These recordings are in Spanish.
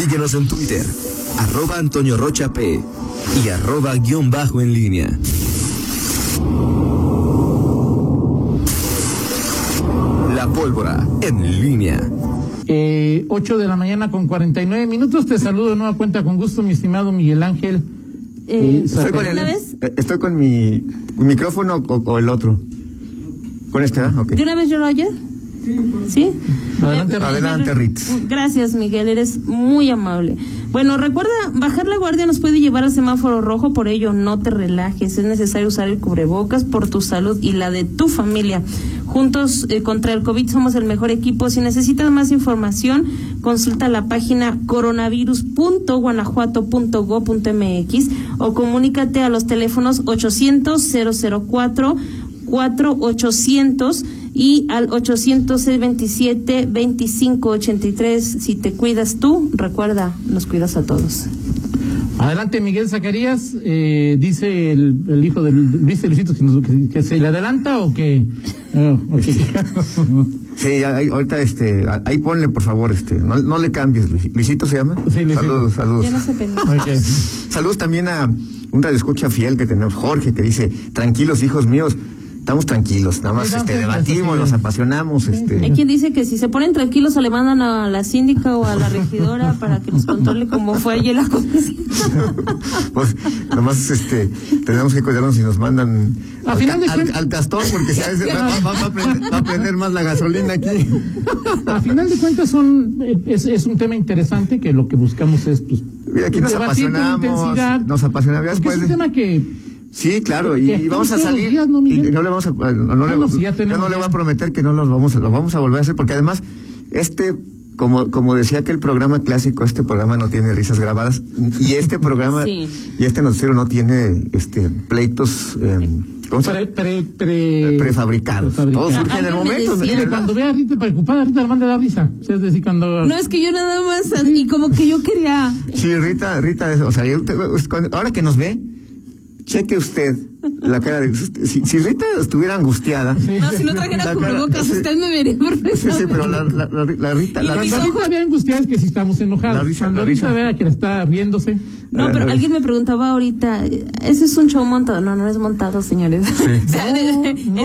Síguenos en Twitter, arroba Antonio Rocha P y arroba guion bajo en línea. La pólvora en línea. Eh, 8 de la mañana con 49 minutos. Te saludo de nueva cuenta con gusto, mi estimado Miguel Ángel. Eh, Estoy con el- eh, Estoy con mi micrófono o, o el otro. Con este, ¿ah? Ok. ¿De una vez yo lo oye? ¿Sí? Adelante, Eh, adelante, Ritz. Gracias, Miguel, eres muy amable. Bueno, recuerda, bajar la guardia nos puede llevar al semáforo rojo, por ello no te relajes, es necesario usar el cubrebocas por tu salud y la de tu familia. Juntos eh, contra el COVID somos el mejor equipo. Si necesitas más información, consulta la página coronavirus.guanajuato.go.mx o comunícate a los teléfonos 800 004 4800 y al 827 2583 si te cuidas tú recuerda nos cuidas a todos Adelante, Miguel Zacarías. Eh, dice el, el hijo del. ¿Dice Luisito que, nos- que- que se le adelanta o que.? oh, ok. Sí, ahí- ahorita este, ahí ponle por favor, este, no, no le cambies, Luis- Luisito se llama. Sí, Luisito. Saludos, saludos. ya no se peleen. Ok. Saludos también a un radioescucha fiel que tenemos, Jorge, que dice, tranquilos hijos míos, estamos tranquilos, nada más este, debatimos, nos apasionamos, hay este. quien dice que si se ponen tranquilos o le mandan a la síndica o a la regidora para que nos controle cómo fue ayer la comisión Pues nomás este, tenemos que cuidarnos si nos mandan al, final de ca- al- cuentas- al castor, porque si a veces va, va- va a prender, va a prender más la gasolina aquí. A final de cuentas son es, es un tema interesante que lo que buscamos es pues Mira, aquí nos apasionamos, nos apasionamos. Es un tema que Sí, claro, y, y vamos a los salir. días, ¿no, y no le vamos a, no, no le, Bueno, si ya yo no le voy a prometer que no los vamos, a- lo vamos a volver a hacer, porque además, este, como, como decía que el programa clásico, este programa no tiene risas grabadas, y este programa, Sí. y este noticiero no tiene este pleitos, eh, ¿cómo se llama? pre, pre, pre- prefabricados. prefabricados. Todo surge en el momento. decía- Mire, cuando vea a Rita preocupada, Rita le manda risa. O sea, es decir, cuando. no es que yo nada más y como que yo quería Sí, Rita, Rita, o sea, yo ahora que nos ve, cheque usted la cara de. Si, si Rita estuviera angustiada. no si no trajera La cara- cubrebocas sí. usted me vería perfectamente Sí, sí, pero la, la, la, la Rita. La Rita Rita vea angustiada es que si estamos enojados. La risa, cuando la Rita risa. vea que está riéndose. No, pero alguien me preguntaba ahorita, ese es un show montado. No, no es montado, señores. O sea,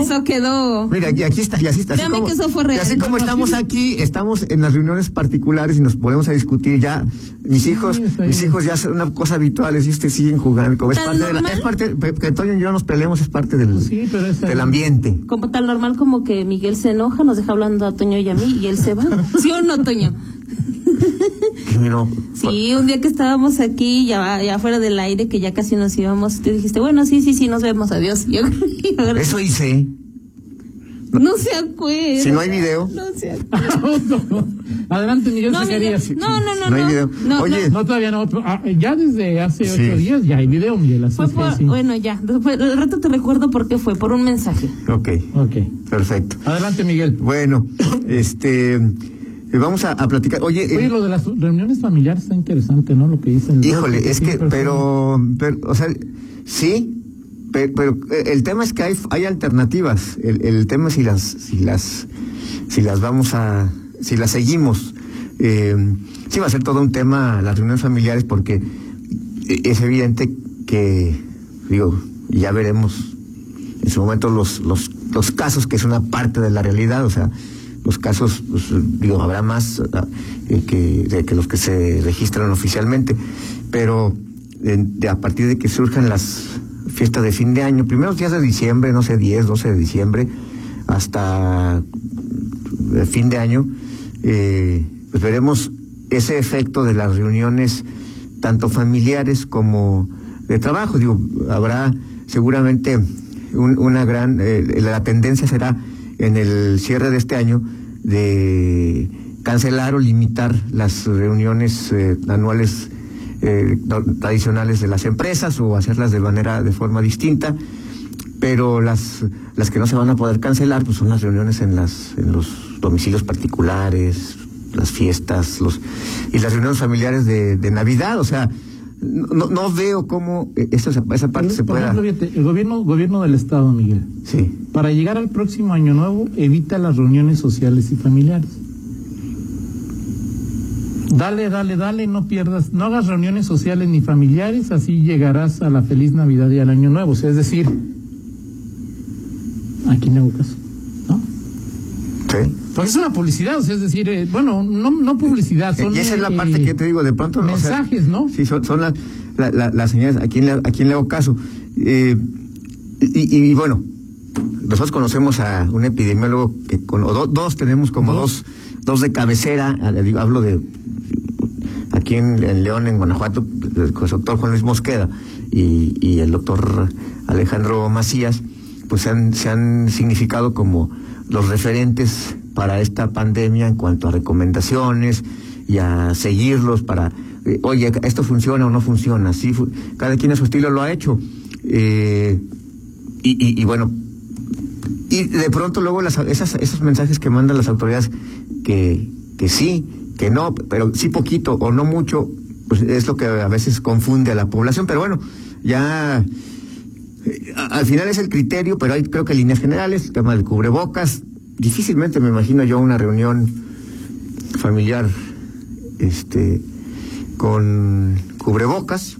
Eso quedó. Mira, y aquí está, y así está. Así como, que eso fue real. y así como estamos aquí, estamos en las reuniones particulares y nos ponemos a discutir ya. Mis hijos, está mis hijos ya son una cosa habitual, y ustedes siguen jugando. Como es ¿Tan parte de la, es parte, que Antonio y yo nos peleemos es parte del, Sí, pero es- del ambiente. Como tal normal como que Miguel se enoja, nos deja hablando a Toño y a mí y él se va. ¿Sí o no, Toño? Sí, un día que estábamos aquí, ya, ya fuera del aire, que ya casi nos íbamos, tú dijiste, bueno, sí, sí, sí, nos vemos, adiós. Yo, Eso hice. no se acuerda. Si no hay video. No se acuerda. Adelante, Miguel No, Miguel, no, no, no. No hay video. No, Oye, No, todavía no. Ah, Ya desde hace Sí. ocho días ya hay video, Miguel. Fue por, sí. bueno, ya. Después, al rato te recuerdo por qué fue, por un mensaje. Ok, Ok. perfecto. Adelante, Miguel. Bueno, este, vamos a, a platicar. Oye, eh, lo de las reuniones familiares está interesante, ¿no? Lo que dicen. híjole, es que, pero, pero, o sea, sí, pe- pero, eh, el tema es que hay, hay alternativas. El, el tema es si las, si las, si las vamos a, si las seguimos. Eh, sí va a ser todo un tema las reuniones familiares porque eh, es evidente que, digo, ya veremos en su momento los, los, los casos que es una parte de la realidad, o sea, los casos, pues, digo, habrá más eh, que, que los que se registran oficialmente, pero de, a partir de que surjan las fiestas de fin de año, primeros días de diciembre, no sé, 10, 12 de diciembre, hasta eh, fin de año, eh, pues veremos ese efecto de las reuniones tanto familiares como de trabajo. Digo, habrá seguramente un- una gran, eh, la tendencia será en el cierre de este año de cancelar o limitar las reuniones eh, anuales eh, tradicionales de las empresas o hacerlas de manera, de forma distinta. Pero las las que no se van a poder cancelar pues son las reuniones en las en los domicilios particulares las fiestas los y las reuniones familiares de, de navidad. O sea no, no veo cómo eh, esa, esa parte se pueda ejemplo, fíjate, el gobierno, gobierno del Estado, Miguel, sí para llegar al próximo año nuevo, evita las reuniones sociales y familiares. Dale, dale, dale, no pierdas, no hagas reuniones sociales ni familiares, así llegarás a la feliz Navidad y al Año Nuevo. O sea, es decir, aquí no hago caso, ¿no? Sí. Porque es una publicidad, o sea, es decir, eh, bueno, no, no publicidad, son. y esa es la eh, parte que te digo, de pronto. o sea, Mensajes, ¿no? Sí, son, son las, la- la- las señales, a quién le, a quién le hago caso. Eh, y, y bueno, nosotros conocemos a un epidemiólogo que con, o do- dos tenemos como dos, dos de cabecera, hablo de aquí en, en León, en Guanajuato, el doctor Juan Luis Mosqueda y, y el doctor Alejandro Macías, pues se han, se han significado como los referentes para esta pandemia en cuanto a recomendaciones y a seguirlos para, eh, oye, esto funciona o no funciona, sí, fu- cada quien a su estilo lo ha hecho. Eh, y, y, y bueno, y de pronto luego las, esas, esos mensajes que mandan las autoridades que, que sí, que no, pero sí poquito o no mucho, pues es lo que a veces confunde a la población. Pero bueno, ya eh, al final es el criterio, pero hay creo que líneas generales, el tema del cubrebocas, difícilmente me imagino yo una reunión familiar este con cubrebocas,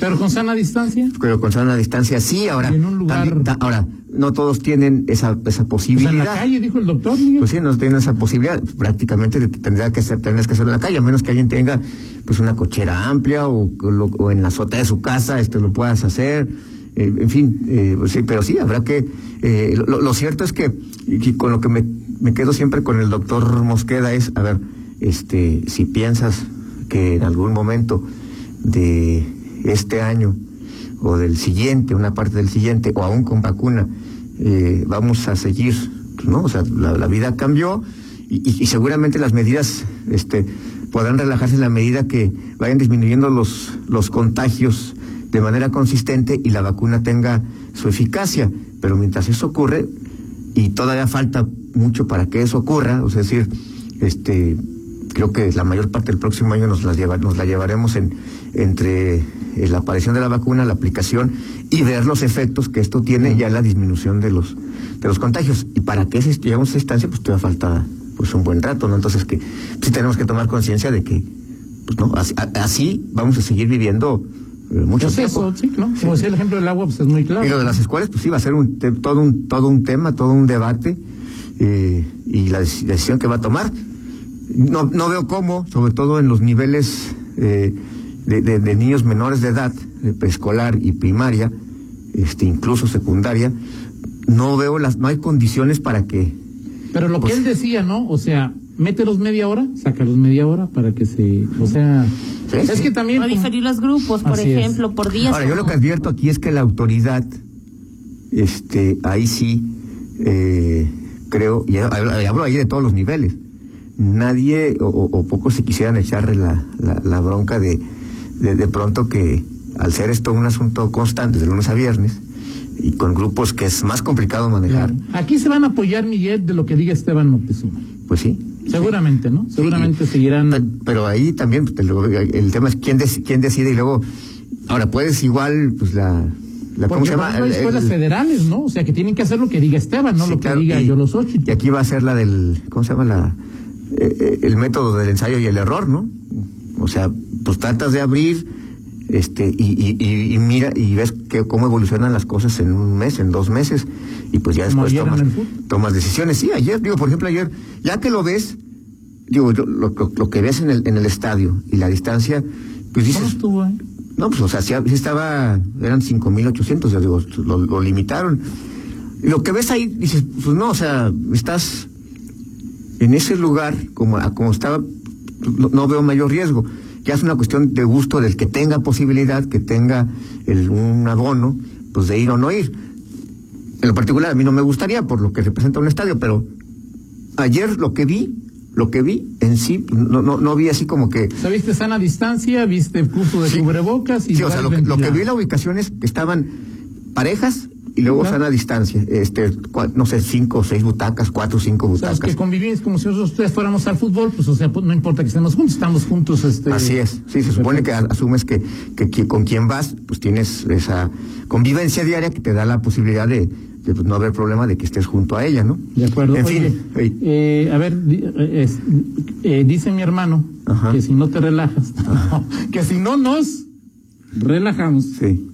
Pero con sana distancia. pero con sana distancia sí, ahora Y en un lugar- también- ta- ahora no todos tienen esa esa posibilidad. en la calle, dijo el doctor, Miguel. Pues sí, no tienen esa posibilidad. Prácticamente te- tendría que ser, tendrías que hacerlo en la calle, a menos que alguien tenga pues una cochera amplia o, o lo- o en la azotea de su casa este lo puedas hacer. Eh, en fin, eh, pues sí, pero sí, habrá que... eh, lo, cierto es que, con lo que me, me quedo siempre con el doctor Mosqueda es, a ver, este, si piensas que en algún momento de este año o del siguiente, una parte del siguiente, o aún con vacuna, vamos a seguir, ¿no? O sea, la, vida cambió y seguramente las medidas este, podrán relajarse en la medida que vayan disminuyendo los, los contagios de manera consistente y la vacuna tenga su eficacia. Pero mientras eso ocurre, y todavía falta mucho para que eso ocurra, es decir, este, creo que la mayor parte del próximo año nos la, llevaremos en, entre eh, la aparición de la vacuna, la aplicación y ver los efectos que esto tiene ya en la disminución de los de los contagios. Y para que lleguemos a esa instancia, pues todavía falta pues un buen rato, ¿no? Entonces que sí tenemos que tomar conciencia de que pues no, así, así vamos a seguir viviendo mucho Pues tiempo. eso, sí, ¿no? Como decía el ejemplo del agua, pues es muy claro. Y lo de las escuelas, pues sí, va a ser un, todo, un, todo un tema, todo un debate eh, y la dec- decisión que va a tomar. No, no veo cómo, sobre todo en los niveles eh, de, de- de niños menores de edad, de preescolar y primaria, este, incluso secundaria, no veo las, no hay condiciones para que Pero lo Pues- que él decía, ¿no? O sea, mételos media hora, sácalos media hora para que se. O sea. Sí, es sí. que también. Como- diferir los grupos, por Así es. ejemplo, por días. Ahora, yo lo que advierto aquí es que la autoridad, este, ahí sí, eh, creo, y hablo, y hablo ahí de todos los niveles, nadie o, o- o pocos se quisieran echarle la, la, la bronca de, de, de pronto que al ser esto un asunto constante de lunes a viernes y con grupos que es más complicado manejar, Aquí se van a apoyar, Miguel, de lo que diga Esteban Moctezuma. pues sí. Seguramente, ¿no? Seguramente seguirán. Pero, pero ahí también pues, el tema es quién, quién decide y luego, ahora puedes igual, pues la... la ¿Cómo se llama? hay El- escuelas el- federales, ¿no? O sea, que tienen que hacer lo que diga Esteban, no Sí, lo claro, que diga y- yo los ocho. Y aquí va a ser la del, ¿cómo se llama? La, eh, eh, el método del ensayo y el error, ¿no? O sea, pues tratas de abrir, este, y, y, y, mira, y ves que, cómo evolucionan las cosas en un mes, en dos meses, y pues ya después tomas, tomas decisiones. Sí, ayer, digo, por ejemplo, ayer, ya que lo ves, digo, lo, lo, lo que ves en el, en el estadio y la distancia, pues ¿Cómo dices, estuvo, eh? no, pues, o sea, sí, sí estaba, eran 5.800, ya digo, lo, lo limitaron. Y lo que ves ahí, dices, pues no, o sea, estás en ese lugar, como, como estaba, no, no veo mayor riesgo. Ya es una cuestión de gusto del que tenga posibilidad, que tenga el, un abono, pues de ir o no ir. En lo particular, a mí no me gustaría por lo que representa un estadio, pero ayer lo que vi, lo que vi en sí, no, no, no vi así como que O sea, viste sana distancia, viste curso de Sí. cubrebocas y. Sí, o sea, lo, que- lo que vi en la ubicación es que estaban parejas y luego Claro. sana distancia. Este, cua- no sé, cinco o seis butacas, cuatro o cinco O sea, butacas. que convivimos como si nosotros tres fuéramos al fútbol, pues, o sea, pues, no importa que estemos juntos, estamos juntos. Este, Así es. Sí, se supone que asumes que, que, qui- con quien vas, pues tienes esa convivencia diaria que te da la posibilidad de, no haber problema de que estés junto a ella, ¿no? De acuerdo. En Oye, fin, eh, a ver, eh, es- eh, dice mi hermano Ajá. que si no te relajas, que si no nos relajamos, sí.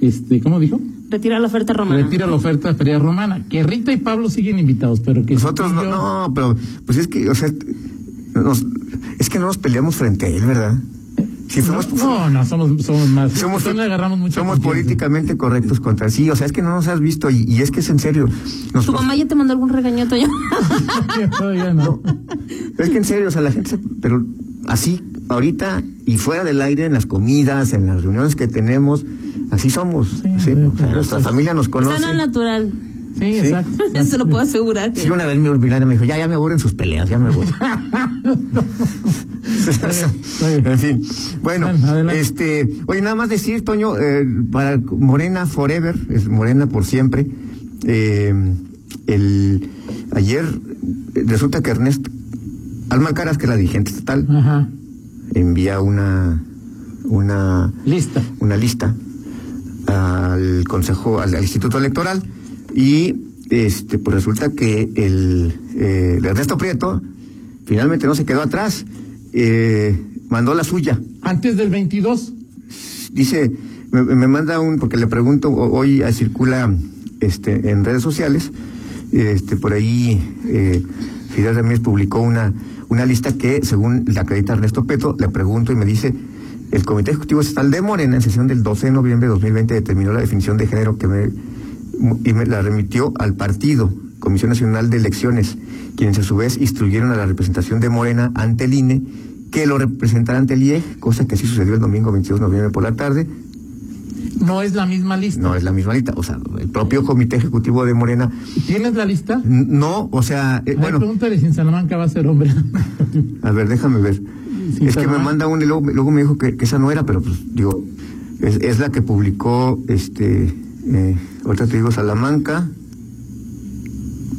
este, ¿cómo dijo? Retira la oferta romana. Retira la oferta de Feria Romana. Que Rita y Pablo siguen invitados, pero que Nosotros no, yo- no, pero pues es que, o sea, nos- es que no nos peleamos frente a él, ¿verdad? Si fuimos, No, no, somos, somos más. somos, agarramos políticamente correctos contra sí, o sea, es que no nos has visto y, y es que es en serio. Nos- ¿Tu mamá ya te mandó algún regaño, Toño? Todavía no. Es que en serio, o sea, la gente, se- pero así, ahorita y fuera del aire, en las comidas, en las reuniones que tenemos, así somos. Sí, ¿sí? sí, O sea, sí. nuestra familia nos conoce. Sana natural. Sí, exacto. Se lo puedo asegurar. Sí, una vez mi Milana me dijo, ya, ya me aburren sus peleas, ya me voy. en fin, bueno, adelante. este, oye, nada más decir, Toño, eh, para Morena Forever, es Morena por siempre, eh, el, ayer eh, resulta que Ernesto Alma Caras, que es la dirigente estatal, Ajá. envía una, una, Lista. una lista al Consejo, al, al Instituto Electoral y este pues resulta que el, eh, el Ernesto Prieto finalmente no se quedó atrás, eh, mandó la suya. Antes del 22. Dice, me, me manda un, porque le pregunto, ho- hoy circula este en redes sociales, este por ahí eh, Fidel Ramírez publicó una, una lista que, según la acredita Ernesto Prieto, le pregunto y me dice, el Comité Ejecutivo Estatal de Morena, en sesión del 12 de noviembre de 2020, determinó la definición de género que me, y me la remitió al partido, Comisión Nacional de Elecciones, quienes a su vez instruyeron a la representación de Morena ante el INE que lo representara ante el IEG, cosa que así sucedió el domingo 22 de noviembre por la tarde. No es la misma lista. No es la misma lista, o sea, el propio Comité Ejecutivo de Morena, ¿Tienes la lista? no, o sea, eh, bueno, pregúntale si en Salamanca va a ser hombre. a ver, déjame ver. Sí, es que me manda un y luego, luego me dijo que, que esa no era, pero pues digo, es, es la que publicó, este, eh, ahorita te digo Salamanca,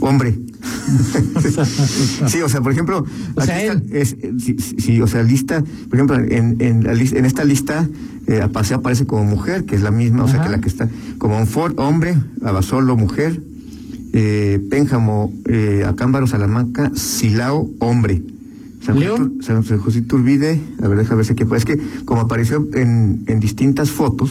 hombre. sí, o sea, por ejemplo, O sea, aquí está- él. es, sí, sí, o sea, lista, por ejemplo, en, en, la lis- en esta lista, eh, aparece como mujer, que es la misma, o sea, que la que está, como un Ford, hombre, Abasolo, mujer, eh, Pénjamo, eh, Acámbaro, Salamanca, Silao, hombre. San José León. San José Iturbide, a ver, déjame ver si aquí. Es que como apareció en, en distintas fotos,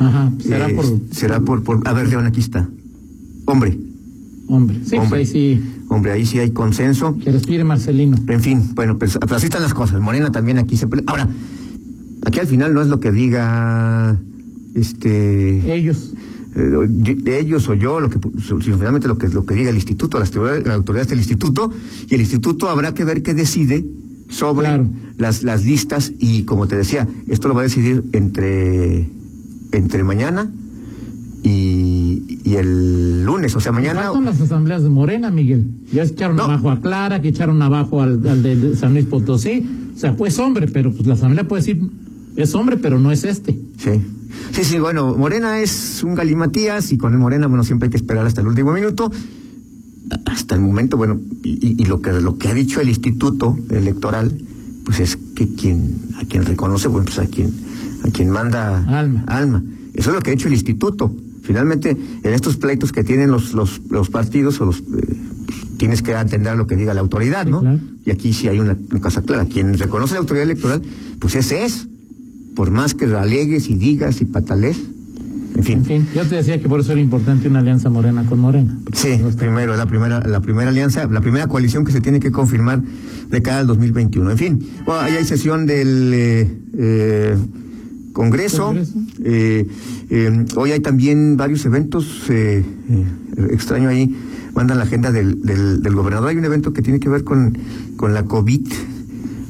Ajá. Será eh, por será por, por, a ver, León, aquí está. Hombre, hombre. Sí, pues Hombre. ahí sí. hombre, ahí sí hay consenso. Que respire Marcelino. En fin, bueno, pues pero así están las cosas. Morena también aquí se. Ahora, aquí al final no es lo que diga este Ellos. eh, de ellos o yo, lo que sino finalmente lo que lo que diga el instituto, las autoridades, las autoridades del instituto, y el instituto habrá que ver qué decide sobre Claro. las, las listas, y como te decía, esto lo va a decidir entre, entre mañana y, y el lunes, o sea, mañana. Faltan las asambleas de Morena, Miguel. Ya echaron No. abajo a Clara, que echaron abajo al, al de de San Luis Potosí. O sea, pues hombre, pero pues la asamblea puede decir, es hombre, pero no es este. Sí. Sí, sí, bueno, Morena es un galimatías y con el Morena, bueno, siempre hay que esperar hasta el último minuto. Hasta el momento, bueno, y, y- y lo que lo que ha dicho el Instituto Electoral, pues es que quien a quien reconoce, bueno, pues a quien a quien manda Alma. alma. Eso es lo que ha dicho el Instituto. Finalmente, en estos pleitos que tienen los los, los partidos o los eh, pues, tienes que atender lo que diga la autoridad, Sí, ¿no? claro. Y aquí sí hay una, una cosa clara. Quien reconoce la autoridad electoral, pues ese es. Por más que alegues y digas y patales. En fin. En fin, yo te decía que por eso era importante una alianza Morena con Morena. Sí, primero, la primera, la primera alianza, la primera coalición que se tiene que confirmar de cara al 2021. En fin, bueno, ahí hay sesión del eh, eh, Congreso. Congreso. Eh, eh, hoy hay también varios eventos. eh, eh, extraño ahí, mandan la agenda del, del, del gobernador. Hay un evento que tiene que ver con, con la COVID.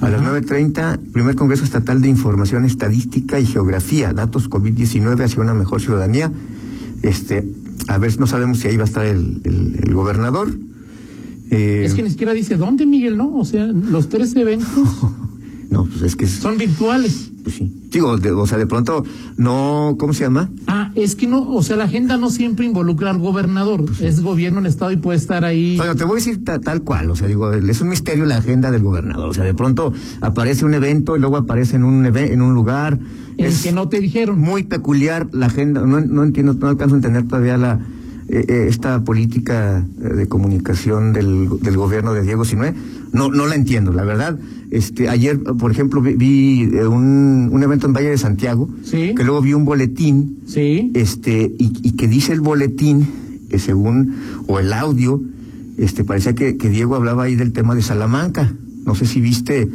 A las Ajá. 9.30, primer Congreso Estatal de Información Estadística y Geografía, datos COVID-19 hacia una mejor ciudadanía. Este, a ver, no sabemos si ahí va a estar el, el- el gobernador. Eh, Es que ni siquiera dice dónde, Miguel, ¿no? O sea, los tres eventos No, pues es que es, son virtuales. pues sí. Digo, de- o sea, de pronto, no, ¿cómo se llama? Ah, es que no, o sea, la agenda no siempre involucra al gobernador. Es gobierno en estado y puede estar ahí. Bueno, te voy a decir ta- tal cual, o sea, digo, es un misterio la agenda del gobernador, o sea, de pronto aparece un evento y luego aparece en un en un lugar. En es que no te dijeron. muy peculiar la agenda, no, no entiendo, no alcanzo a entender todavía la, eh, eh, esta política eh, de comunicación del, del gobierno de Diego Sinue, no, no la entiendo, la verdad. Este, ayer, por ejemplo, vi, vi, eh, un, un evento en Valle de Santiago, Sí. que luego vi un boletín, Sí. este, y, y que dice el boletín, que según, o el audio, este, parecía que, que Diego hablaba ahí del tema de Salamanca. No sé si viste,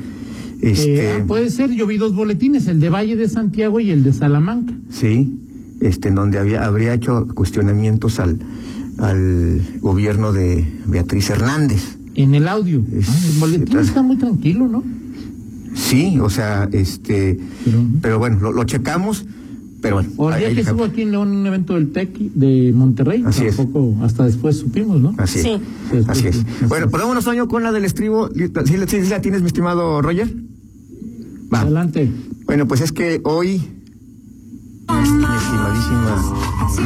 este, Eh, ah, puede ser, yo vi dos boletines, el de Valle de Santiago y el de Salamanca. sí, este, en donde había, habría hecho cuestionamientos al, al gobierno de Beatriz Hernández. En el audio. Es- Ah, el boletín está muy tranquilo, ¿no? Sí, o sea, este, Pero- pero bueno, lo, lo checamos, pero bueno. O el día ahí que estuvo aquí en León un evento del TEC de Monterrey, Así es. tampoco, hasta después supimos, ¿no? Así es. Sí. Así es. Sí, sí. Bueno, pues vámonos, Toño, con la del estribo. ¿Sí, la- sí la tienes, mi estimado Roger? Va. Adelante. Bueno, pues es que hoy, mi estimadísima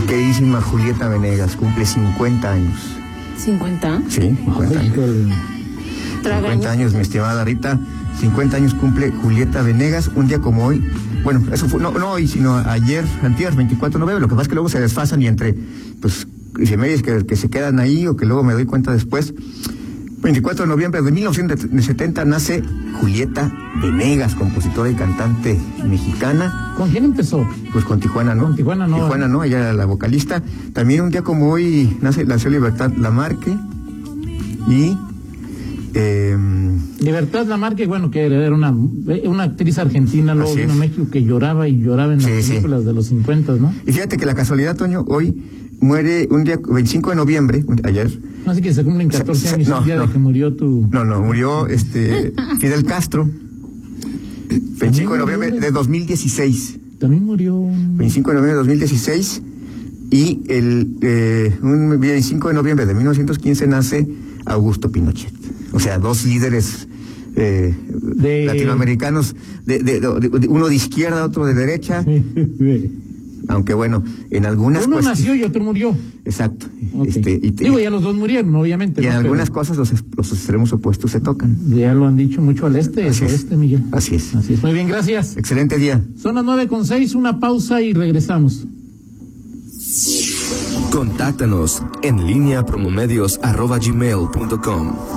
y queridísima Julieta Venegas cumple 50 años. 50. Sí, 50 Ay, años. híjole. 50 años, mi estimada Rita. 50 años cumple Julieta Venegas, un día como hoy. Bueno, eso fue, no, no hoy, sino ayer, antier, 24 de noviembre. Lo que pasa es que luego se desfasan y entre, pues, efemérides que, que se quedan ahí o que luego me doy cuenta después. 24 de noviembre de 1970 nace Julieta Venegas, compositora y cantante mexicana. ¿Con quién empezó? Pues con Tijuana, ¿no? Con Tijuana, no. Tijuana, ¿no? Ella era la vocalista. También un día como hoy nace, nació Libertad Lamarque y... Eh, Libertad Lamarque, bueno, que era una, una actriz argentina, luego vino a. México que lloraba y lloraba en las Sí, sí. películas de los 50, ¿no? y fíjate que la casualidad, Toño, hoy muere un día, 25 de noviembre, ayer. Así que se cumplen 14 Se- se- años no, el día no. de que murió tu... No, no, murió este Fidel Castro. 25 de noviembre de 2016. También murió... un- 25 de noviembre de 2016. Y el eh, un 25 de noviembre de 1915 nace Augusto Pinochet. O sea, dos líderes eh, De- latinoamericanos, de, de- de- de- uno de izquierda, otro de derecha. Aunque bueno, en algunas Uno cuestiones- nació y otro murió. Exacto. Ok. Este, y, Digo, ya los dos murieron, obviamente. y en ¿no? algunas Pero cosas los, extremos opuestos se tocan. Ya lo han dicho mucho al este, Así al es. oeste, Miguel. Así es. Así es. Muy bien, gracias. Excelente día. Son las nueve con seis, una pausa y regresamos. Contáctanos en línea promomedios